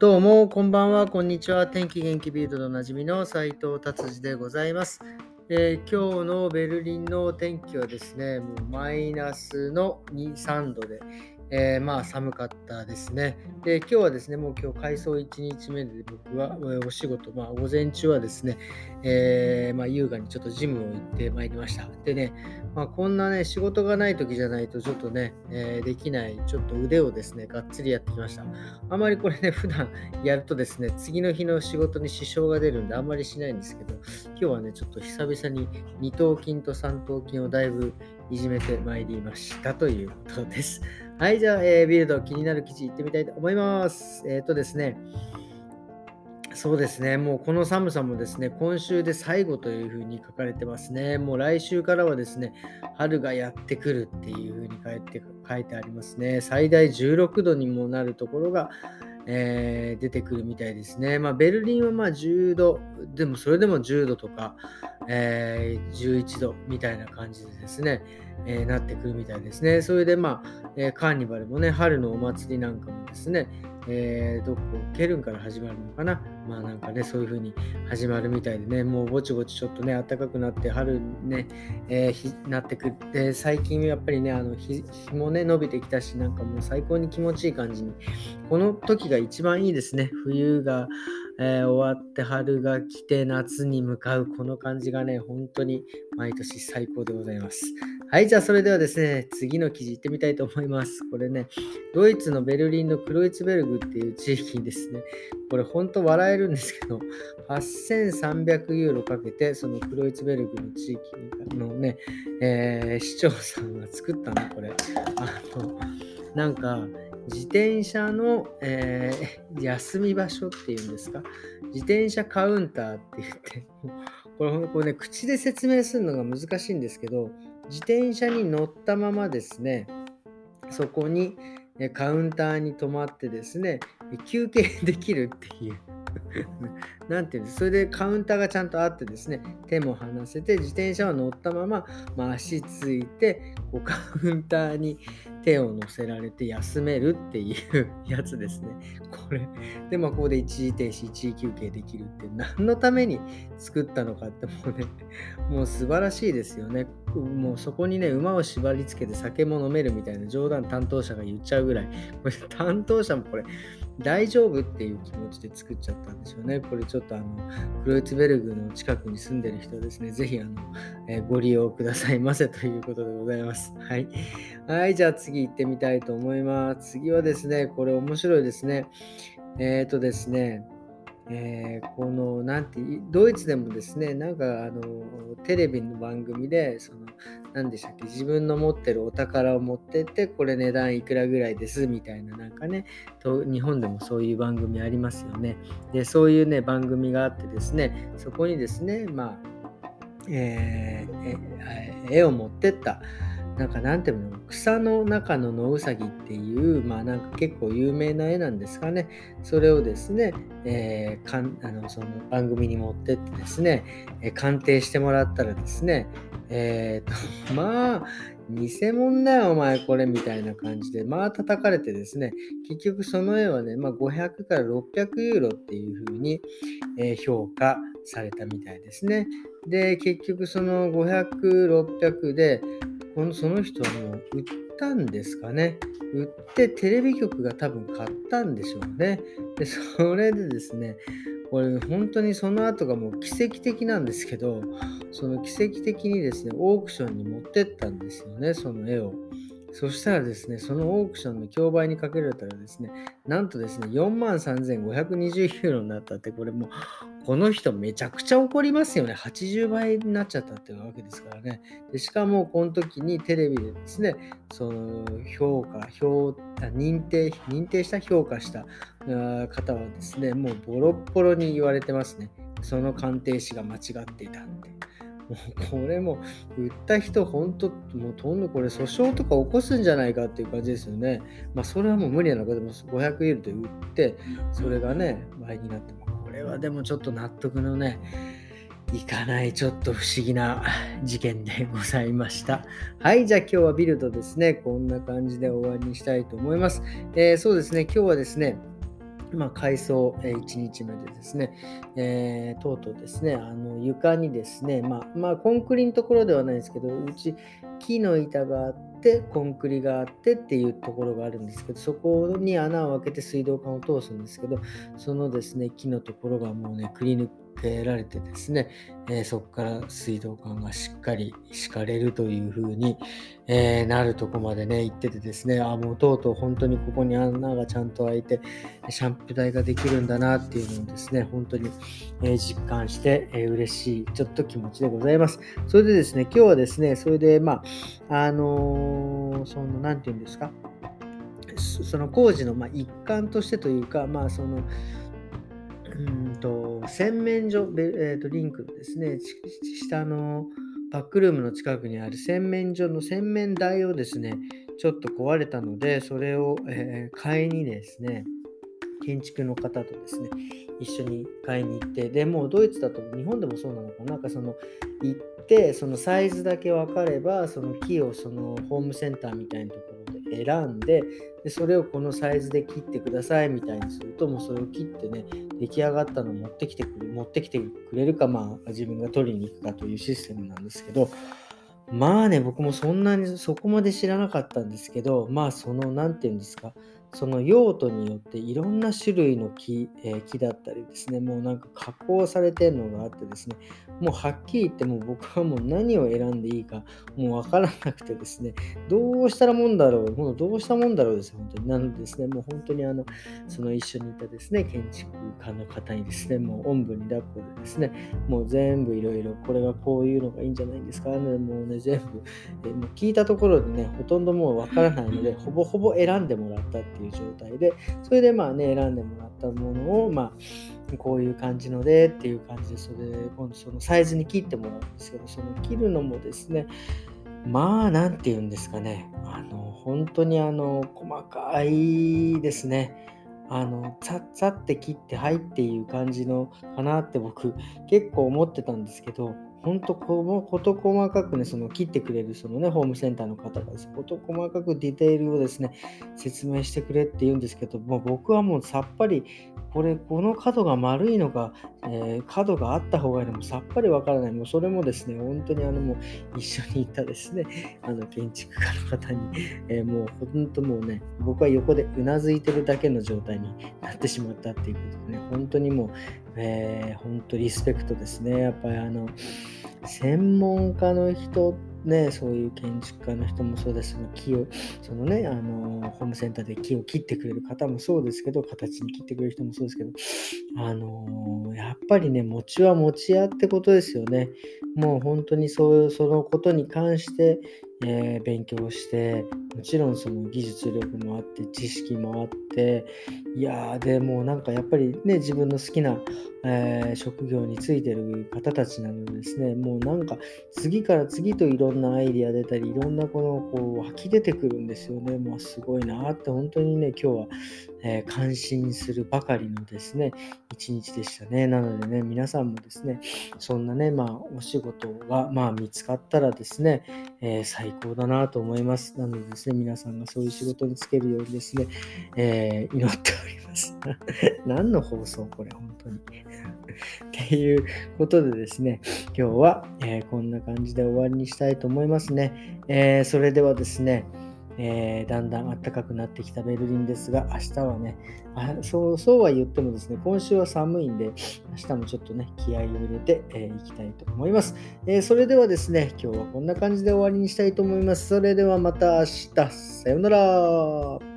どうも、こんばんは、こんにちは。天気元気ビルドでおなじみの斉藤達治でございます、えー、今日のベルリンの天気はですね、もうマイナスの2、3度で、えー、まあ寒かったですね。で、今日はですね、もう今日改装1日目で僕はお仕事、まあ午前中はですね、えー、まあ優雅にちょっとジムを行ってまいりました。でね、まあこんなね、仕事がない時じゃないとちょっとね、えー、できない、ちょっと腕をですね、がっつりやってきました。あまりこれね、普段やるとですね、次の日の仕事に支障が出るんであんまりしないんですけど、今日はね、ちょっと久々に二頭筋と三頭筋をだいぶいじめてまいりましたということです。はい、じゃあ、えー、ビルド気になる記事いってみたいと思います。えっ、ー、とですね、そうですね、もうこの寒さもですね、今週で最後というふうに書かれてますね。もう来週からはですね、春がやってくるっていうふうに書いて書いてありますね。最大16度にもなるところが、えー、出てくるみたいですね。まあ、ベルリンはまあ10度、でもそれでも10度とか、えー、11度みたいな感じでですね、えー、なってくるみたいですね。それでまあ、え、カーニバルもね、春のお祭りなんかもですね、えー、どこケルンから始まるのかな？まあなんかね、そういう風に始まるみたいでね、もうぼちぼちちょっとね、暖かくなって春ね、えー、なってくって、最近やっぱりね、あの日日もね、伸びてきたし、なんかもう最高に気持ちいい感じに、この時が一番いいですね。冬が、えー、終わって春が来て夏に向かうこの感じがね、本当に毎年最高でございます。はい、じゃあそれではですね、次の記事行ってみたいと思います。これね、ドイツのベルリンのクロイツベルグっていう地域にですね、これ本当笑えるんですけど、8300ユーロかけて、そのクロイツベルグの地域のね、えー、市長さんが作ったの、これ。あの、なんか、自転車の、えー、休み場所っていうんですか、自転車カウンターって言って、これこれね、口で説明するのが難しいんですけど、自転車に乗ったままですね、そこにカウンターに止まってですね、休憩できるっていう。なんていうんですそれでカウンターがちゃんとあってですね、手も離せて、自転車は乗ったまま、まあ、足ついて、こうカウンターに手を乗せられて休めるっていう やつですね。これ。で、まあ、ここで一時停止、一時休憩できるって、何のために作ったのかってもうね、もう素晴らしいですよね。もうそこにね、馬を縛り付けて酒も飲めるみたいな冗談担当者が言っちゃうぐらい、こ れ担当者もこれ、大丈夫っていう気持ちで作っちゃったんでしょうね。これちょっとあの、クロイツベルグの近くに住んでる人ですね、ぜひあの、え、ご利用くださいませということでございます。はい。はい、じゃあ次行ってみたいと思います。次はですね、これ面白いですね。えっ、ー、とですね、えー、この、なんて、ドイツでもですね、なんか、あの、テレビの番組で、その、何でしたっけ、自分の持ってるお宝を持ってって、これ値段いくらぐらいですみたいな、なんかね、と日本でもそういう番組ありますよね。で、そういうね、番組があってですね、そこにですね、まあ、えー、絵を持ってった、なんかなんていうの草の中の野うさぎっていうまあなんか結構有名な絵なんですかね。それをですね、えー、かんあのその番組に持ってってですね、えー、鑑定してもらったらですねえー、と まあ偽物だよお前これみたいな感じでまあ叩かれてですね結局その絵はね、まあ、500から600ユーロっていう風に、えー、評価されたみたいですねで結局その500、600でこのその人はもう売ったんですかね。売ってテレビ局が多分買ったんでしょうね。で、それでですね、これ本当にその後がもう奇跡的なんですけど、その奇跡的にですね、オークションに持ってったんですよね、その絵を。そしたらですね、そのオークションの競売にかけられたらですね、なんとですね、4万3520ユーロになったって、これもう、この人めちゃくちゃ怒りますよね。80倍になっちゃったっていうわけですからね。でしかも、この時にテレビでですね、その評価、評認定、認定した評価した方はですね、もうボロッボロに言われてますね。その鑑定士が間違っていたって。もうこれも売った人、本当、もうとんどこれ訴訟とか起こすんじゃないかっていう感じですよね。まあ、それはもう無理なのか、でも500ユーロで売って、それがね、倍になって、これはでもちょっと納得のね、いかないちょっと不思議な事件でございました。はい、じゃあ今日はビルドですね、こんな感じで終わりにしたいと思います。えー、そうですね、今日はですね、まあ、改装、1日目でですね、えー、とうとうですね、あの床にですね、まあ、まあ、コンクリのところではないですけど、うち木の板があって、コンクリがあってっていうところがあるんですけど、そこに穴を開けて水道管を通すんですけど、そのですね、木のところがもうね、くり抜けられてですね、えー、そこから水道管がしっかり敷かれるという風に、えー、なるとこまでね、行っててですね、あ、もうとうとう本当にここに穴がちゃんと開いて、シャンプー台ができるんだなっていうのをですね、本当に、えー、実感して、えー、嬉しい、ちょっと気持ちでございます。それでですね、今日はですね、それで、まあ、あのその、なんて言うんですか、その工事のま一環としてというか、まあ、その、と洗面所、えー、とリンクのですね、下のバックルームの近くにある洗面所の洗面台をですね、ちょっと壊れたので、それを、えー、買いにですね、建築の方とですね、一緒に買いに行って、でもうドイツだと日本でもそうなのかな、なんかその行って、そのサイズだけ分かれば、その木をそのホームセンターみたいなところで選んで、でそれをこのサイズで切ってくださいみたいにすると、もうそれを切ってね、出来上がったのを持ってきてくれ持ってきてくれるか、まあ自分が取りに行くかというシステムなんですけど、まあね、僕もそんなにそこまで知らなかったんですけど、まあその、何て言うんですか、その用途によっていろんな種類の木,、えー、木だったりですね、もうなんか加工されてるのがあってですね、もうはっきり言ってもう僕はもう何を選んでいいかもうわからなくてですね、どうしたらもんだろう、もうどうしたもんだろうです、本当に。なのでですね、もう本当にあの、その一緒にいたですね、建築家の方にですね、もうおんぶに抱っこでですね、もう全部いろいろ、これがこういうのがいいんじゃないんですかね、もうね、全部、えもう聞いたところでね、ほとんどもうわからないので、ほぼほぼ選んでもらったってていう状態で、それでまあね、選んでもらったものを、まあ、こういう感じのでっていう感じで、それで今度そのサイズに切ってもらうんですけど、その切るのもですね、まあ、なんて言うんですかね、あの、本当にあの、細かいですね。あの、さっさって切って、はいっていう感じのかなって僕結構思ってたんですけど、本当こ事細かくね、その切ってくれるそのね、ホームセンターの方がです、事細かくディテールをですね、説明してくれって言うんですけど、もう僕はもうさっぱり、これ、この角が丸いのか、えー、角があった方がいいのもさっぱりわからない。もうそれもですね、本当にあのもう一緒にいたですね、あの建築家の方に、えー、もう本当もうね、僕は横でうなずいてるだけの状態になってしまったっていうことでね、本当にもう、えー、本当リスペクトですね。やっぱりあの、専門家の人ね、そういう建築家の人もそうですその木を、そのね、あの、ホームセンターで木を切ってくれる方もそうですけど、形に切ってくれる人もそうですけど、あの、やっぱりね、餅は餅屋ってことですよね。もう本当にそう、そのことに関して、えー、勉強して、もちろんその技術力もあって、知識もあって、いやー、でもなんかやっぱりね、自分の好きな、えー、職業についてる方たちなのでですね、もうなんか次から次といろんなアイディア出たり、いろんなこのこう湧き出てくるんですよね。もうすごいなって本当にね、今日は、えー、感心するばかりのですね、一日でしたね。なのでね、皆さんもですね、そんなね、まあお仕事がまあ見つかったらですね、えー、最高だなと思います。なのでですね、皆さんがそういう仕事に就けるようにですね、えー、祈っております。何の放送これ、本当に。っていうことでですね、今日は、えー、こんな感じで終わりにしたいと思いますね。え、それではですね、えー、だんだん暖かくなってきたベルリンですが、明日はね、あそうそうは言ってもですね、今週は寒いんで、明日もちょっとね、気合を入れてい、えー、きたいと思います、えー、それではですね、今日はこんな感じで終わりにしたいと思います。それではまた明日、さようなら。